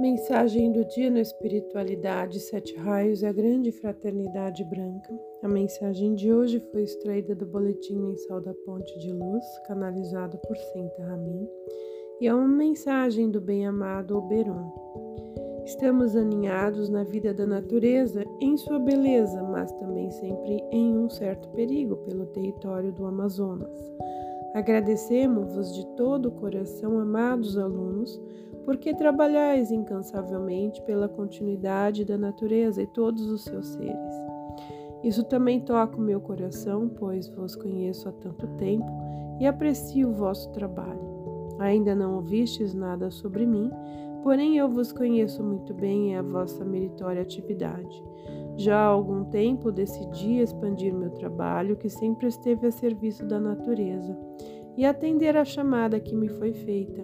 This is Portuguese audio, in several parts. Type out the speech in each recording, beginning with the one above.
Mensagem do dia na espiritualidade Sete Raios e a Grande Fraternidade Branca. A mensagem de hoje foi extraída do Boletim Mensal da Ponte de Luz, canalizado por Senta Ramin, e é uma mensagem do bem-amado Oberon. Estamos aninhados na vida da natureza em sua beleza, mas também sempre em um certo perigo pelo território do Amazonas. Agradecemos-vos de todo o coração, amados alunos, porque trabalhais incansavelmente pela continuidade da natureza e todos os seus seres. Isso também toca o meu coração, pois vos conheço há tanto tempo e aprecio o vosso trabalho. Ainda não ouvistes nada sobre mim, porém eu vos conheço muito bem e a vossa meritória atividade. Já há algum tempo decidi expandir meu trabalho, que sempre esteve a serviço da natureza, e atender à chamada que me foi feita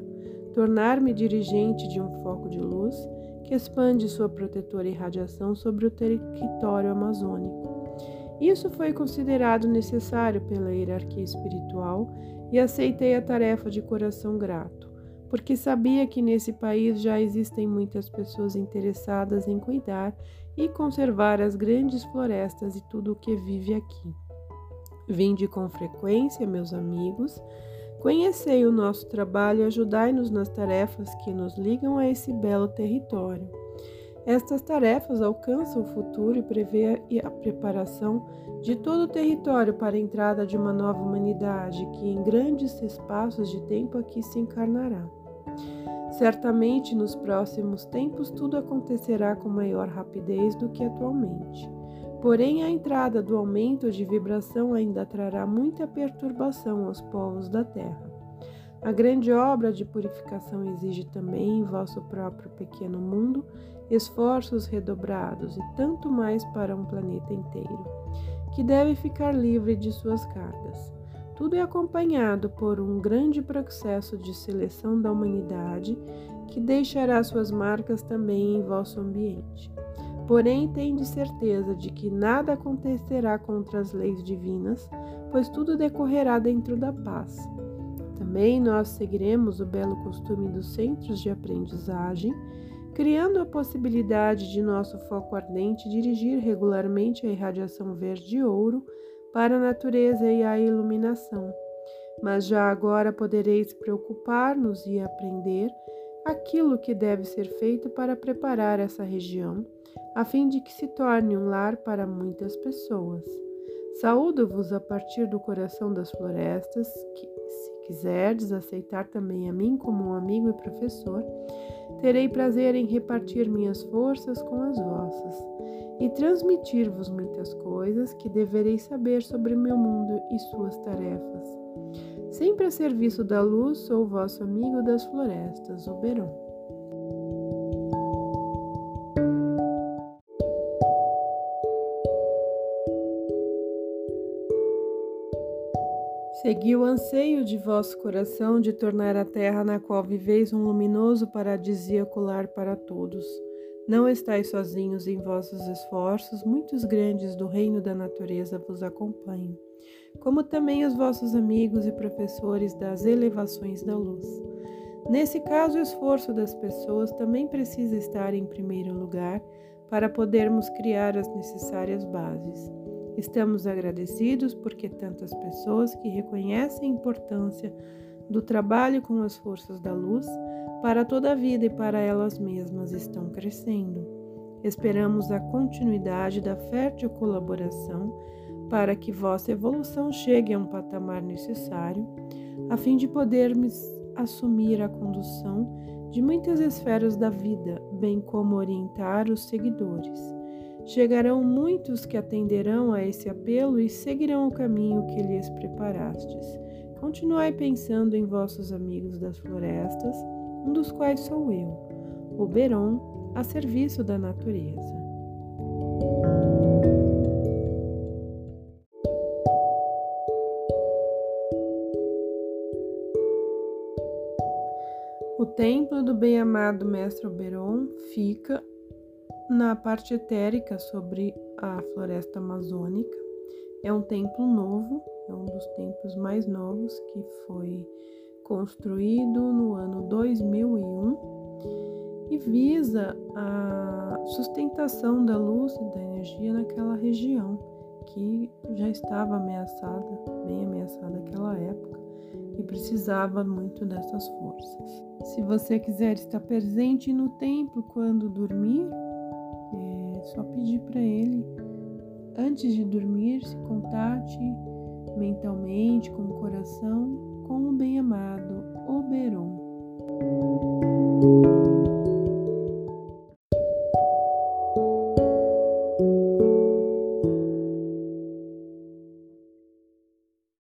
tornar-me dirigente de um foco de luz que expande sua protetora irradiação sobre o território amazônico. Isso foi considerado necessário pela hierarquia espiritual e aceitei a tarefa de coração grato, porque sabia que nesse país já existem muitas pessoas interessadas em cuidar e conservar as grandes florestas e tudo o que vive aqui. Vinde com frequência, meus amigos, Conhecei o nosso trabalho e ajudai-nos nas tarefas que nos ligam a esse belo território. Estas tarefas alcançam o futuro e prevê a preparação de todo o território para a entrada de uma nova humanidade que, em grandes espaços de tempo, aqui se encarnará. Certamente, nos próximos tempos, tudo acontecerá com maior rapidez do que atualmente. Porém, a entrada do aumento de vibração ainda trará muita perturbação aos povos da Terra. A grande obra de purificação exige também em vosso próprio pequeno mundo esforços redobrados e tanto mais para um planeta inteiro, que deve ficar livre de suas cargas. Tudo é acompanhado por um grande processo de seleção da humanidade que deixará suas marcas também em vosso ambiente. Porém, tende certeza de que nada acontecerá contra as leis divinas, pois tudo decorrerá dentro da paz. Também nós seguiremos o belo costume dos centros de aprendizagem, criando a possibilidade de nosso foco ardente dirigir regularmente a irradiação verde ouro para a natureza e a iluminação. Mas já agora podereis preocupar-nos e aprender aquilo que deve ser feito para preparar essa região a fim de que se torne um lar para muitas pessoas. Saúdo-vos a partir do coração das florestas, que, se quiserdes aceitar também a mim como um amigo e professor, terei prazer em repartir minhas forças com as vossas e transmitir-vos muitas coisas que devereis saber sobre meu mundo e suas tarefas. Sempre a serviço da luz, sou vosso amigo das florestas, Oberon. Segui o anseio de vosso coração de tornar a terra na qual viveis um luminoso paradisíaco lar para todos. Não estáis sozinhos em vossos esforços, muitos grandes do reino da natureza vos acompanham, como também os vossos amigos e professores das elevações da luz. Nesse caso, o esforço das pessoas também precisa estar em primeiro lugar para podermos criar as necessárias bases. Estamos agradecidos porque tantas pessoas que reconhecem a importância do trabalho com as forças da luz para toda a vida e para elas mesmas estão crescendo. Esperamos a continuidade da fértil colaboração para que vossa evolução chegue a um patamar necessário, a fim de podermos assumir a condução de muitas esferas da vida, bem como orientar os seguidores. Chegarão muitos que atenderão a esse apelo e seguirão o caminho que lhes preparastes. Continuai pensando em vossos amigos das florestas, um dos quais sou eu, o Beron, a serviço da natureza. O templo do bem-amado Mestre Oberon fica na parte etérica sobre a floresta amazônica. É um templo novo, é um dos templos mais novos que foi construído no ano 2001 e visa a sustentação da luz e da energia naquela região que já estava ameaçada, bem ameaçada naquela época e precisava muito dessas forças. Se você quiser estar presente no templo quando dormir, é só pedir para ele, antes de dormir, se contate mentalmente com o coração com o bem-amado Oberon.